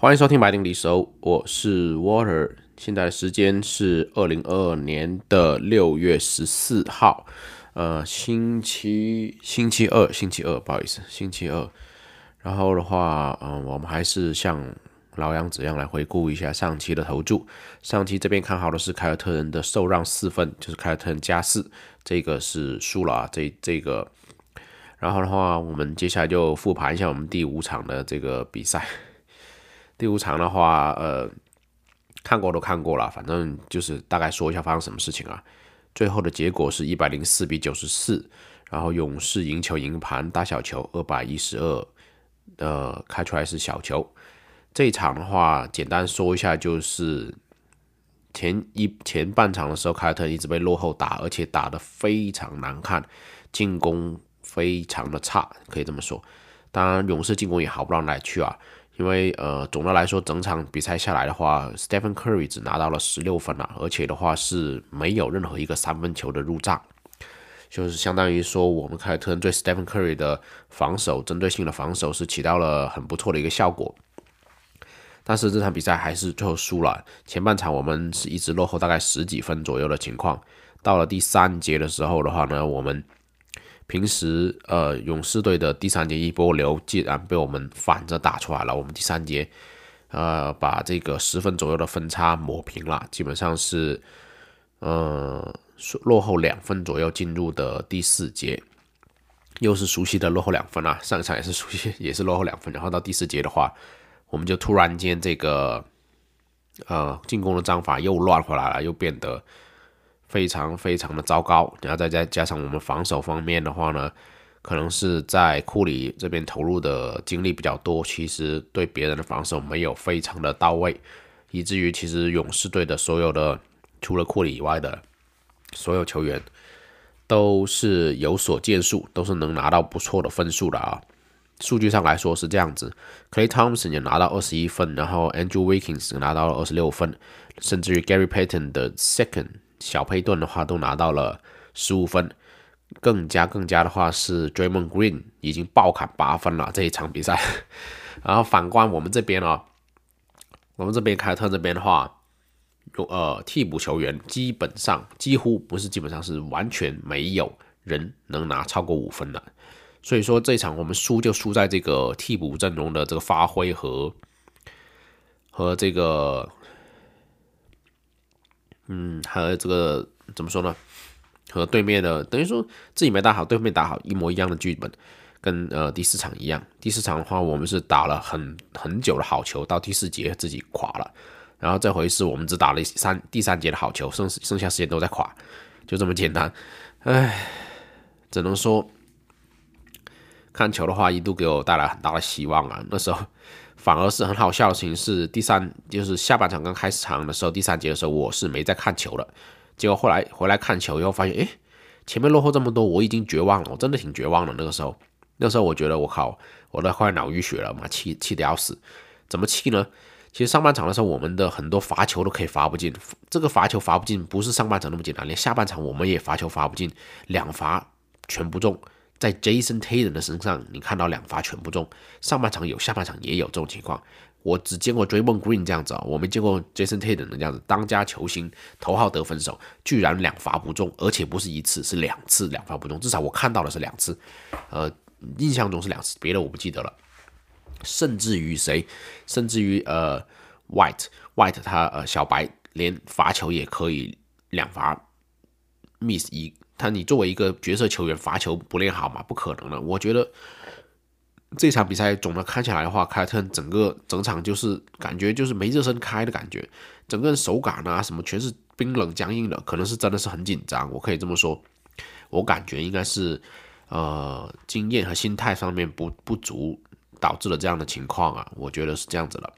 欢迎收听白丁离手，我是 Water。现在的时间是二零二二年的六月十四号，呃，星期星期二，星期二，不好意思，星期二。然后的话，嗯，我们还是像老样子一样来回顾一下上期的投注。上期这边看好的是凯尔特人的受让四分，就是凯尔特人加四，这个是输了啊，这这个。然后的话，我们接下来就复盘一下我们第五场的这个比赛。第五场的话，呃，看过都看过了，反正就是大概说一下发生什么事情啊。最后的结果是一百零四比九十四，然后勇士赢球赢盘大小球二百一十二，呃，开出来是小球。这一场的话，简单说一下，就是前一前半场的时候，凯尔特一直被落后打，而且打得非常难看，进攻非常的差，可以这么说。当然，勇士进攻也好不到哪去啊。因为呃，总的来说，整场比赛下来的话，Stephen Curry 只拿到了十六分啊，而且的话是没有任何一个三分球的入账，就是相当于说，我们凯尔特人对 Stephen Curry 的防守，针对性的防守是起到了很不错的一个效果。但是这场比赛还是最后输了，前半场我们是一直落后大概十几分左右的情况，到了第三节的时候的话呢，我们。平时，呃，勇士队的第三节一波流，竟然被我们反着打出来了。我们第三节，呃，把这个十分左右的分差抹平了，基本上是，呃，落后两分左右进入的第四节，又是熟悉的落后两分啊。上一场也是熟悉，也是落后两分。然后到第四节的话，我们就突然间这个，呃，进攻的章法又乱回来了，又变得。非常非常的糟糕，然后再再加上我们防守方面的话呢，可能是在库里这边投入的精力比较多，其实对别人的防守没有非常的到位，以至于其实勇士队的所有的除了库里以外的所有球员都是有所建树，都是能拿到不错的分数的啊。数据上来说是这样子，Clay Thompson 也拿到二十一分，然后 Andrew Wiggins 拿到了二十六分，甚至于 Gary Payton 的 Second。小佩顿的话都拿到了十五分，更加更加的话是 Draymond Green 已经爆砍八分了这一场比赛。然后反观我们这边哦，我们这边凯特这边的话，有呃替补球员基本上几乎不是基本上是完全没有人能拿超过五分的。所以说这一场我们输就输在这个替补阵容的这个发挥和和这个。嗯，和这个怎么说呢？和对面的等于说自己没打好，对面打好一模一样的剧本，跟呃第四场一样。第四场的话，我们是打了很很久的好球，到第四节自己垮了。然后这回是我们只打了三第三节的好球，剩剩下时间都在垮，就这么简单。唉，只能说看球的话，一度给我带来很大的希望啊。那时候。反而是很好笑的事情是，第三就是下半场刚开始场的时候，第三节的时候我是没在看球的。结果后来回来看球以后，发现诶，前面落后这么多，我已经绝望了，我真的挺绝望的。那个时候，那时候我觉得我靠，我都快脑淤血了嘛，气气得要死。怎么气呢？其实上半场的时候，我们的很多罚球都可以罚不进。这个罚球罚不进，不是上半场那么简单，连下半场我们也罚球罚不进，两罚全不中。在 Jason Tatum 的身上，你看到两罚全部中，上半场有，下半场也有这种情况。我只见过 Draymond Green 这样子啊，我没见过 Jason Tatum 的这样子，当家球星、头号得分手，居然两罚不中，而且不是一次，是两次两罚不中，至少我看到的是两次，呃，印象中是两次，别的我不记得了。甚至于谁，甚至于呃 White White 他呃小白连罚球也可以两罚 miss 一。他，你作为一个角色球员，罚球不练好吗？不可能的。我觉得这场比赛总的看起来的话，凯尔特整个整场就是感觉就是没热身开的感觉，整个人手感啊什么全是冰冷僵硬的，可能是真的是很紧张。我可以这么说，我感觉应该是呃经验和心态上面不不足导致了这样的情况啊，我觉得是这样子的。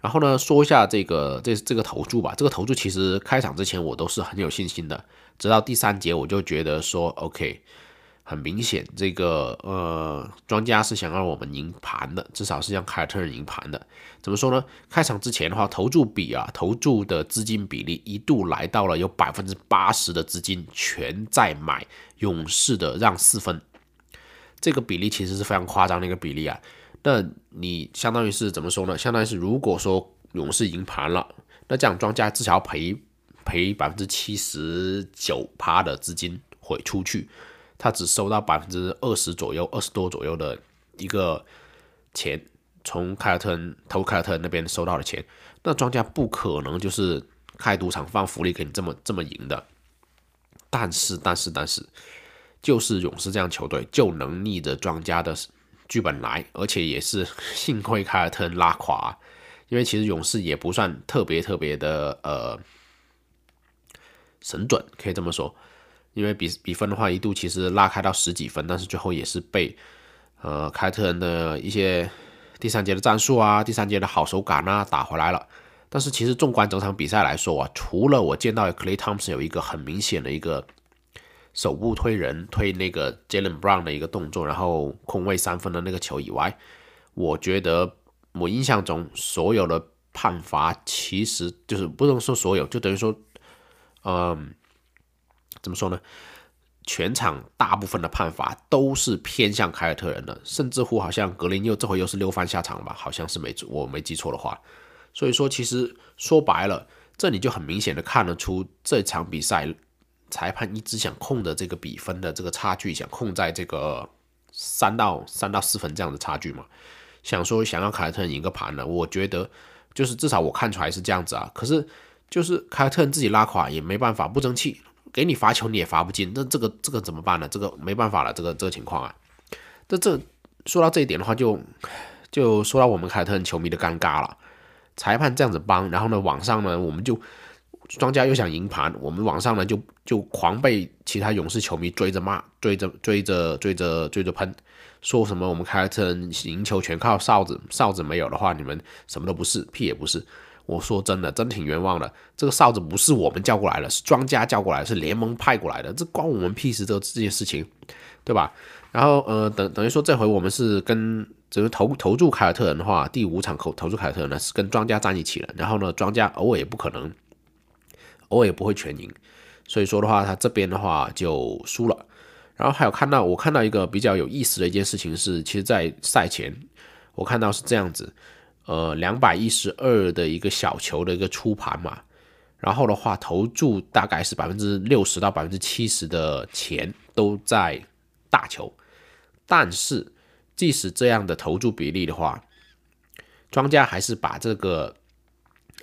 然后呢，说一下这个这这个投注吧。这个投注其实开场之前我都是很有信心的，直到第三节我就觉得说，OK，很明显这个呃庄家是想让我们赢盘的，至少是让凯尔特人赢盘的。怎么说呢？开场之前的话，投注比啊，投注的资金比例一度来到了有百分之八十的资金全在买勇士的让四分，这个比例其实是非常夸张的一个比例啊。那你相当于是怎么说呢？相当于是如果说勇士赢盘了，那这样庄家至少要赔赔百分之七十九趴的资金回出去，他只收到百分之二十左右、二十多左右的一个钱，从凯尔特人投凯尔特人那边收到的钱，那庄家不可能就是开赌场放福利给你这么这么赢的。但是，但是，但是，就是勇士这样球队就能逆着庄家的剧本来，而且也是幸亏凯尔特人拉垮，因为其实勇士也不算特别特别的呃神准，可以这么说。因为比比分的话，一度其实拉开到十几分，但是最后也是被呃凯尔特人的一些第三节的战术啊、第三节的好手感啊打回来了。但是其实纵观整场比赛来说啊，除了我见到 Clay Thompson 有一个很明显的一个手部推人推那个 Jalen Brown 的一个动作，然后空位三分的那个球以外，我觉得我印象中所有的判罚其实就是不能说所有，就等于说，嗯，怎么说呢？全场大部分的判罚都是偏向凯尔特人的，甚至乎好像格林又这回又是六犯下场吧？好像是没我没记错的话。所以说，其实说白了，这里就很明显的看得出这场比赛裁判一直想控的这个比分的这个差距，想控在这个三到三到四分这样的差距嘛。想说想要凯尔特人赢个盘呢，我觉得就是至少我看出来是这样子啊。可是就是凯尔特人自己拉垮也没办法，不争气，给你罚球你也罚不进，那这个这个怎么办呢？这个没办法了，这个这个情况啊。这这说到这一点的话，就就说到我们凯尔特人球迷的尴尬了。裁判这样子帮，然后呢，网上呢，我们就庄家又想赢盘，我们网上呢就就狂被其他勇士球迷追着骂，追着追着追着追着喷，说什么我们凯尔特人赢球全靠哨子，哨子没有的话，你们什么都不是，屁也不是。我说真的，真挺冤枉的。这个哨子不是我们叫过来的，是庄家叫过来，是联盟派过来的，这关我们屁事，这这件事情，对吧？然后呃，等等于说这回我们是跟。只是投投注凯尔特人的话，第五场投投注凯尔特人呢是跟庄家站一起了，然后呢，庄家偶尔也不可能，偶尔也不会全赢，所以说的话，他这边的话就输了。然后还有看到我看到一个比较有意思的一件事情是，其实，在赛前我看到是这样子，呃，两百一十二的一个小球的一个出盘嘛，然后的话投注大概是百分之六十到百分之七十的钱都在大球，但是。即使这样的投注比例的话，庄家还是把这个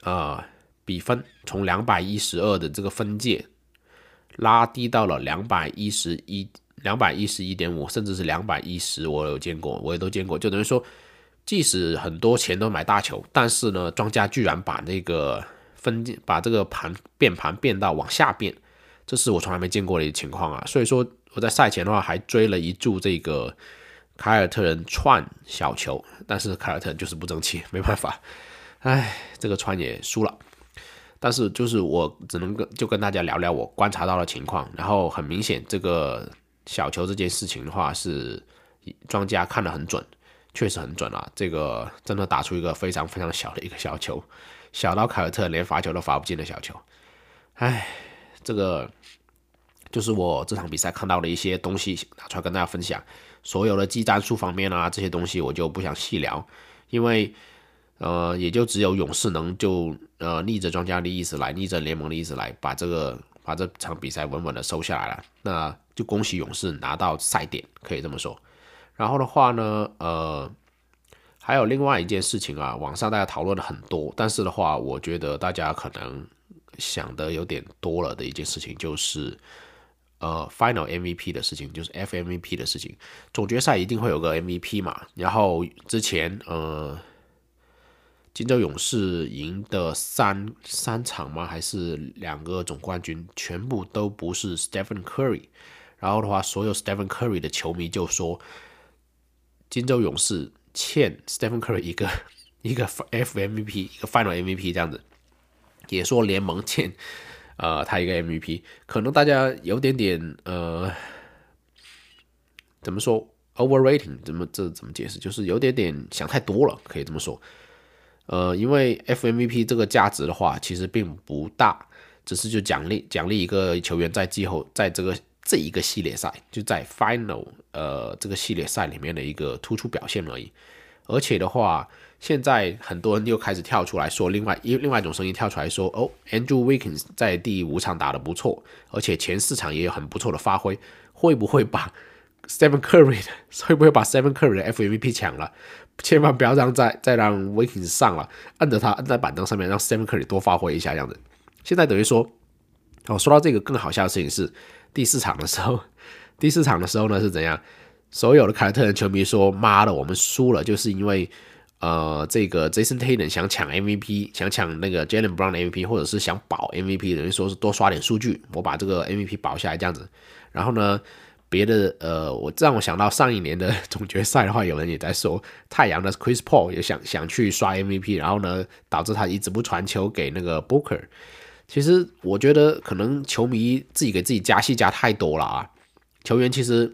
呃比分从两百一十二的这个分界拉低到了两百一十一、两百一十一点五，甚至是两百一十，我有见过，我也都见过。就等于说，即使很多钱都买大球，但是呢，庄家居然把那个分界、把这个盘变盘变到往下变，这是我从来没见过的情况啊。所以说，我在赛前的话还追了一注这个。凯尔特人串小球，但是凯尔特人就是不争气，没办法，唉，这个串也输了。但是就是我只能跟就跟大家聊聊我观察到的情况，然后很明显这个小球这件事情的话是庄家看得很准，确实很准啊，这个真的打出一个非常非常小的一个小球，小到凯尔特连罚球都罚不进的小球，唉，这个就是我这场比赛看到的一些东西，拿出来跟大家分享。所有的技战术方面啊，这些东西我就不想细聊，因为呃，也就只有勇士能就呃逆着庄家的意思来，逆着联盟的意思来，把这个把这场比赛稳稳的收下来了。那就恭喜勇士拿到赛点，可以这么说。然后的话呢，呃，还有另外一件事情啊，网上大家讨论的很多，但是的话，我觉得大家可能想的有点多了的一件事情就是。呃，Final MVP 的事情就是 FMVP 的事情，总决赛一定会有个 MVP 嘛。然后之前呃，金州勇士赢的三三场吗？还是两个总冠军全部都不是 Stephen Curry。然后的话，所有 Stephen Curry 的球迷就说，金州勇士欠 Stephen Curry 一个 一个 FMVP，一个 Final MVP 这样子，也说联盟欠。呃，他一个 MVP，可能大家有点点呃，怎么说 overrating？怎么这怎么解释？就是有点点想太多了，可以这么说。呃，因为 FMVP 这个价值的话，其实并不大，只是就奖励奖励一个球员在季后在这个这一个系列赛，就在 Final 呃这个系列赛里面的一个突出表现而已。而且的话，现在很多人又开始跳出来说，另外一另外一种声音跳出来说，哦，Andrew Wiggins 在第五场打得不错，而且前四场也有很不错的发挥，会不会把 Stephen Curry 会不会把 Stephen Curry 的 FMVP 抢了？千万不要让再再让 Wiggins 上了，按着他按在板凳上面，让 Stephen Curry 多发挥一下这样子。现在等于说，哦，说到这个更好笑的事情是，第四场的时候，第四场的时候呢是怎样？所有的凯尔特人球迷说：“妈的，我们输了，就是因为呃，这个 Jason Tatum 想抢 MVP，想抢那个 Jalen Brown 的 MVP，或者是想保 MVP，等于说是多刷点数据，我把这个 MVP 保下来这样子。然后呢，别的呃，我让我想到上一年的 总决赛的话，有人也在说太阳的 Chris Paul 也想想去刷 MVP，然后呢，导致他一直不传球给那个 Booker。其实我觉得可能球迷自己给自己加戏加太多了啊，球员其实。”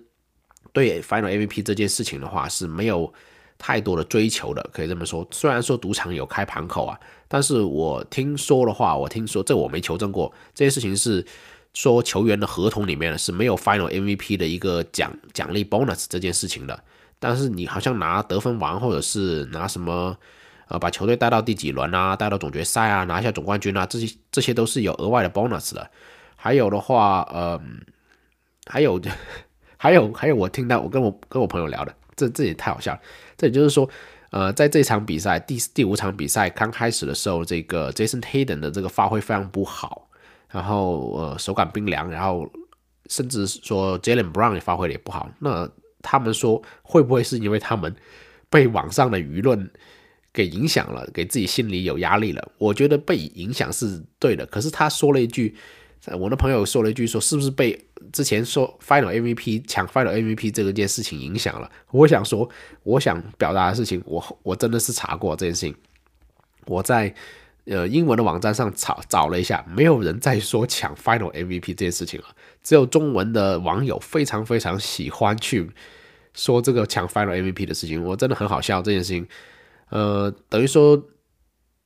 对 Final MVP 这件事情的话是没有太多的追求的，可以这么说。虽然说赌场有开盘口啊，但是我听说的话，我听说这我没求证过，这件事情是说球员的合同里面是没有 Final MVP 的一个奖奖励 bonus 这件事情的。但是你好像拿得分王，或者是拿什么呃把球队带到第几轮啊，带到总决赛啊，拿下总冠军啊，这些这些都是有额外的 bonus 的。还有的话，呃，还有。还有还有，我听到我跟我跟我朋友聊的，这这也太好笑了。这也就是说，呃，在这场比赛第第五场比赛刚开始的时候，这个 Jason Hayden 的这个发挥非常不好，然后呃手感冰凉，然后甚至说 Jalen Brown 也发挥的也不好。那他们说会不会是因为他们被网上的舆论给影响了，给自己心里有压力了？我觉得被影响是对的。可是他说了一句。我的朋友说了一句，说是不是被之前说 Final MVP 抢 Final MVP 这个件事情影响了？我想说，我想表达的事情，我我真的是查过这件事情。我在呃英文的网站上找找了一下，没有人在说抢 Final MVP 这件事情了，只有中文的网友非常非常喜欢去说这个抢 Final MVP 的事情。我真的很好笑这件事情，呃，等于说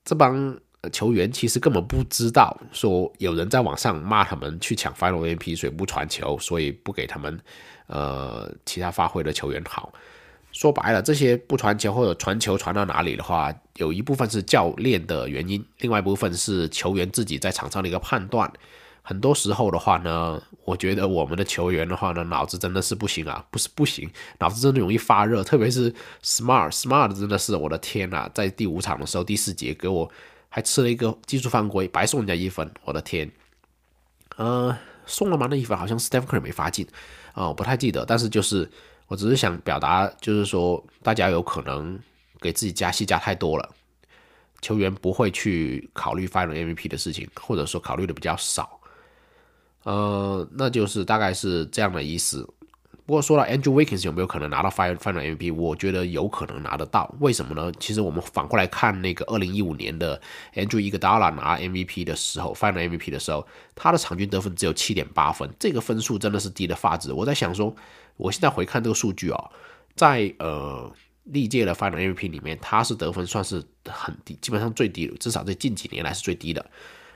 这帮。球员其实根本不知道，说有人在网上骂他们去抢 Final MVP，所以不传球，所以不给他们呃其他发挥的球员好。说白了，这些不传球或者传球传到哪里的话，有一部分是教练的原因，另外一部分是球员自己在场上的一个判断。很多时候的话呢，我觉得我们的球员的话呢，脑子真的是不行啊，不是不行，脑子真的容易发热，特别是 Smart，Smart 真的是我的天呐，在第五场的时候第四节给我。还吃了一个技术犯规，白送人家一分，我的天！呃，送了吗？那一分好像 Steph Curry 没罚进啊，我不太记得。但是就是，我只是想表达，就是说大家有可能给自己加戏加太多了，球员不会去考虑 Final MVP 的事情，或者说考虑的比较少。呃，那就是大概是这样的意思。不过说到 Andrew Wiggins 有没有可能拿到 Final Final MVP，我觉得有可能拿得到。为什么呢？其实我们反过来看那个二零一五年的 Andrew Iguodala 拿 MVP 的时候，Final MVP 的时候，他的场均得分只有七点八分，这个分数真的是低的发指。我在想说，我现在回看这个数据哦，在呃历届的 Final MVP 里面，他是得分算是很低，基本上最低，至少在近几年来是最低的。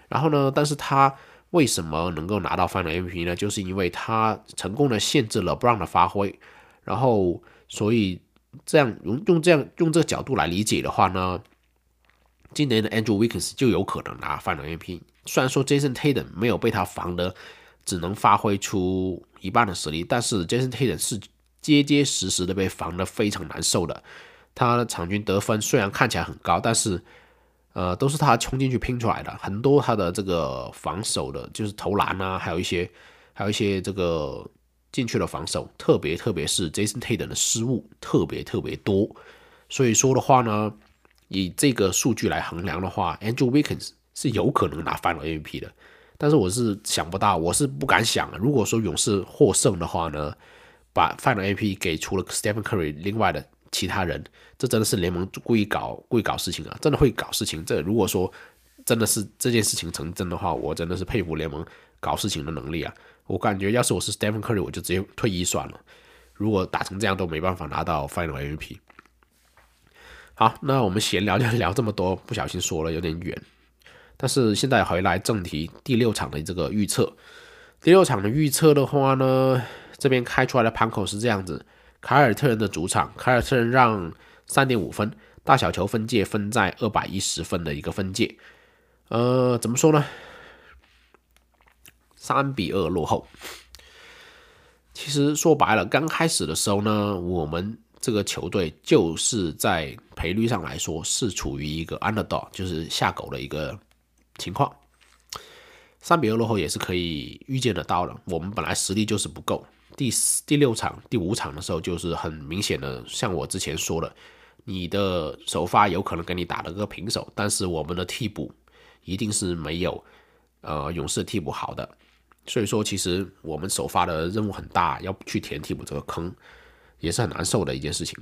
然后呢，但是他为什么能够拿到 Final MVP 呢？就是因为他成功的限制了 Brown 的发挥，然后所以这样用用这样用这个角度来理解的话呢，今年的 Andrew Wiggins 就有可能拿 Final MVP。虽然说 Jason Tatum 没有被他防的，只能发挥出一半的实力，但是 Jason Tatum 是结结实实的被防的非常难受的。他的场均得分虽然看起来很高，但是呃，都是他冲进去拼出来的，很多他的这个防守的，就是投篮啊，还有一些，还有一些这个进去的防守，特别特别是 Jason Tatum 的失误特别特别多，所以说的话呢，以这个数据来衡量的话，Andrew Wiggins 是有可能拿 Final MVP 的，但是我是想不到，我是不敢想，如果说勇士获胜的话呢，把 Final MVP 给除了 Stephen Curry 另外的。其他人，这真的是联盟故意搞故意搞事情啊！真的会搞事情。这如果说真的是这件事情成真的话，我真的是佩服联盟搞事情的能力啊！我感觉要是我是 Stephen Curry，我就直接退役算了。如果打成这样都没办法拿到 Final M P。好，那我们闲聊就聊这么多，不小心说了有点远。但是现在回来正题，第六场的这个预测，第六场的预测的话呢，这边开出来的盘口是这样子。凯尔特人的主场，凯尔特人让三点五分，大小球分界分在二百一十分的一个分界。呃，怎么说呢？三比二落后。其实说白了，刚开始的时候呢，我们这个球队就是在赔率上来说是处于一个 underdog，就是下狗的一个情况。三比二落后也是可以预见得到的。我们本来实力就是不够，第四、第六场、第五场的时候就是很明显的，像我之前说的，你的首发有可能给你打了个平手，但是我们的替补一定是没有呃勇士替补好的。所以说，其实我们首发的任务很大，要去填替补这个坑，也是很难受的一件事情。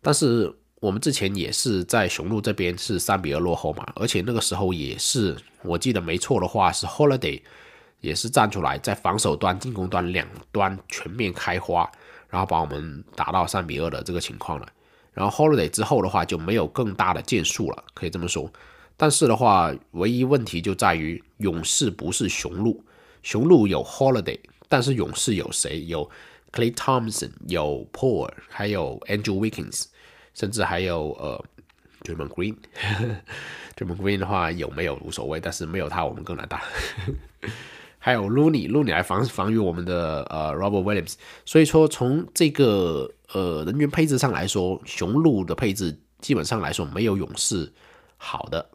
但是我们之前也是在雄鹿这边是三比二落后嘛，而且那个时候也是，我记得没错的话是 Holiday 也是站出来，在防守端、进攻端两端全面开花，然后把我们打到三比二的这个情况了。然后 Holiday 之后的话就没有更大的建树了，可以这么说。但是的话，唯一问题就在于勇士不是雄鹿，雄鹿有 Holiday，但是勇士有谁？有 Clay Thompson，有 Paul，还有 Andrew Wiggins，甚至还有呃 d r a m o n Green。d r m o n Green 的话有没有无所谓，但是没有他我们更难打。还有 Looney，Looney 来防防御我们的呃 Robert Williams。所以说从这个呃人员配置上来说，雄鹿的配置基本上来说没有勇士好的。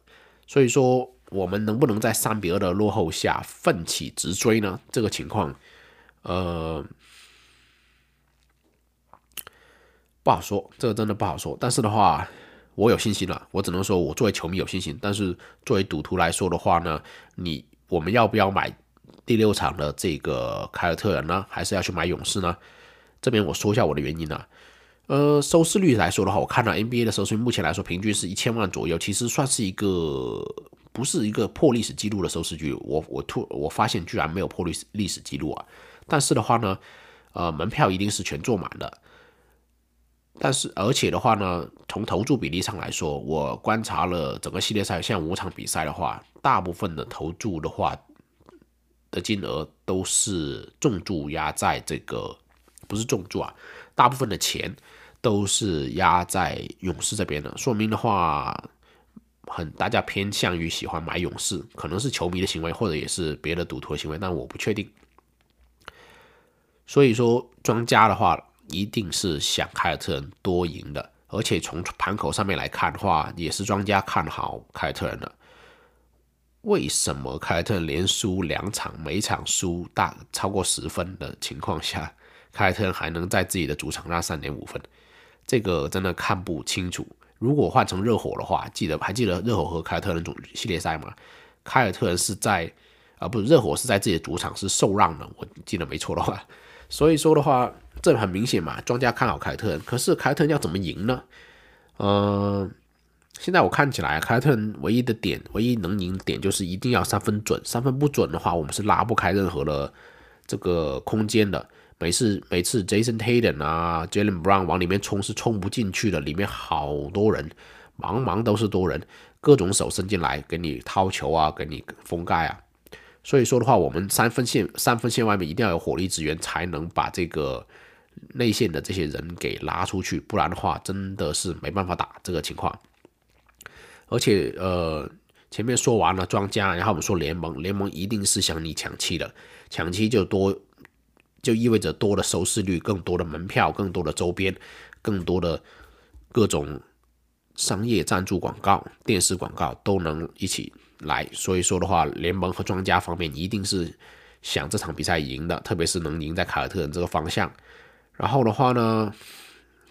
所以说，我们能不能在三比二的落后下奋起直追呢？这个情况，呃，不好说，这个真的不好说。但是的话，我有信心了。我只能说我作为球迷有信心。但是作为赌徒来说的话呢，你我们要不要买第六场的这个凯尔特人呢？还是要去买勇士呢？这边我说一下我的原因啊。呃，收视率来说的话，我看到 NBA 的收视率目前来说平均是一千万左右，其实算是一个不是一个破历史记录的收视率。我我突我发现居然没有破历史历史记录啊！但是的话呢，呃，门票一定是全坐满的。但是而且的话呢，从投注比例上来说，我观察了整个系列赛，像五场比赛的话，大部分的投注的话的金额都是重注压在这个，不是重注啊，大部分的钱。都是压在勇士这边的，说明的话，很大家偏向于喜欢买勇士，可能是球迷的行为，或者也是别的赌徒的行为，但我不确定。所以说，庄家的话一定是想凯尔特人多赢的，而且从盘口上面来看的话，也是庄家看好凯尔特人的。为什么凯尔特人连输两场，每场输大超过十分的情况下，凯尔特人还能在自己的主场拿三点五分？这个真的看不清楚。如果换成热火的话，记得还记得热火和凯尔特人总系列赛吗？凯尔特人是在啊，不是热火是在自己的主场是受让的，我记得没错的话。所以说的话，这很明显嘛，庄家看好凯特。可是凯特要怎么赢呢？嗯，现在我看起来凯特唯一的点，唯一能赢点就是一定要三分准，三分不准的话，我们是拉不开任何的这个空间的。每次每次 Jason Tatum 啊，Jalen Brown 往里面冲是冲不进去的，里面好多人，茫茫都是多人，各种手伸进来给你掏球啊，给你封盖啊。所以说的话，我们三分线三分线外面一定要有火力支援，才能把这个内线的这些人给拉出去，不然的话真的是没办法打这个情况。而且呃，前面说完了庄家，然后我们说联盟，联盟一定是想你抢七的，抢七就多。就意味着多的收视率，更多的门票，更多的周边，更多的各种商业赞助广告、电视广告都能一起来。所以说的话，联盟和庄家方面一定是想这场比赛赢的，特别是能赢在凯尔特人这个方向。然后的话呢，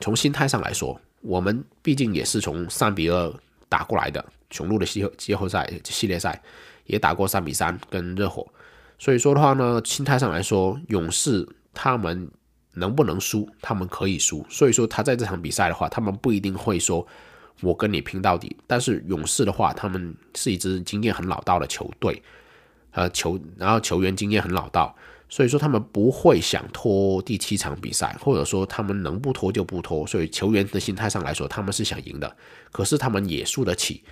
从心态上来说，我们毕竟也是从三比二打过来的，雄鹿的季季后赛系列赛也打过三比三跟热火。所以说的话呢，心态上来说，勇士他们能不能输？他们可以输。所以说他在这场比赛的话，他们不一定会说“我跟你拼到底”。但是勇士的话，他们是一支经验很老道的球队，呃，球然后球员经验很老道，所以说他们不会想拖第七场比赛，或者说他们能不拖就不拖。所以球员的心态上来说，他们是想赢的，可是他们也输得起。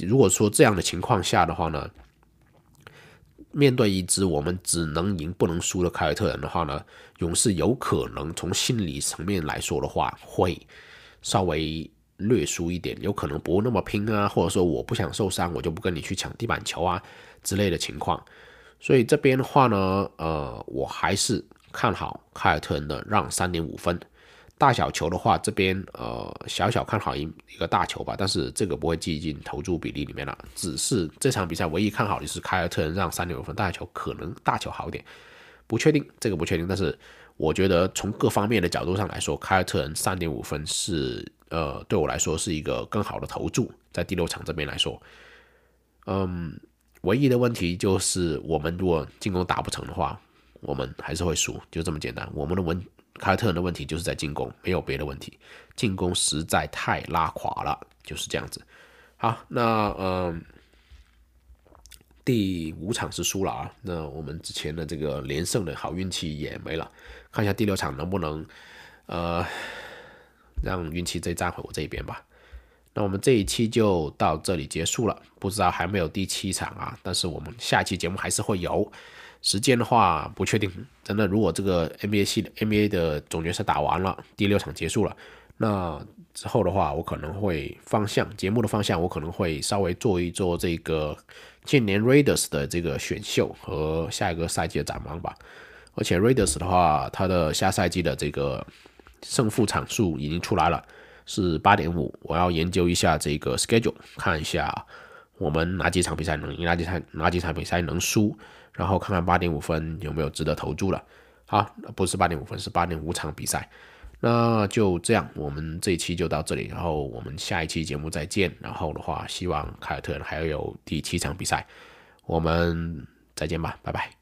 如果说这样的情况下的话呢？面对一支我们只能赢不能输的凯尔特人的话呢，勇士有可能从心理层面来说的话，会稍微略输一点，有可能不那么拼啊，或者说我不想受伤，我就不跟你去抢地板球啊之类的情况。所以这边的话呢，呃，我还是看好凯尔特人的让三点五分。大小球的话，这边呃小小看好一一个大球吧，但是这个不会计进投注比例里面了。只是这场比赛唯一看好的是凯尔特人让三点五分，大球可能大球好点，不确定这个不确定。但是我觉得从各方面的角度上来说，凯尔特人三点五分是呃对我来说是一个更好的投注，在第六场这边来说，嗯，唯一的问题就是我们如果进攻打不成的话，我们还是会输，就这么简单。我们的问。凯尔特人的问题就是在进攻，没有别的问题，进攻实在太拉垮了，就是这样子。好，那嗯，第五场是输了啊，那我们之前的这个连胜的好运气也没了，看一下第六场能不能呃让运气再站回我这边吧。那我们这一期就到这里结束了，不知道还没有第七场啊，但是我们下一期节目还是会有。时间的话不确定，真的，如果这个 NBA 系 NBA 的总决赛打完了，第六场结束了，那之后的话，我可能会方向节目的方向，我可能会稍微做一做这个近年 Raiders 的这个选秀和下一个赛季的展望吧。而且 Raiders 的话，它的下赛季的这个胜负场数已经出来了，是八点五。我要研究一下这个 schedule，看一下我们哪几场比赛能赢，哪几场哪几场比赛能输。然后看看八点五分有没有值得投注了。好，不是八点五分，是八点五场比赛。那就这样，我们这一期就到这里。然后我们下一期节目再见。然后的话，希望凯尔特人还要有第七场比赛。我们再见吧，拜拜。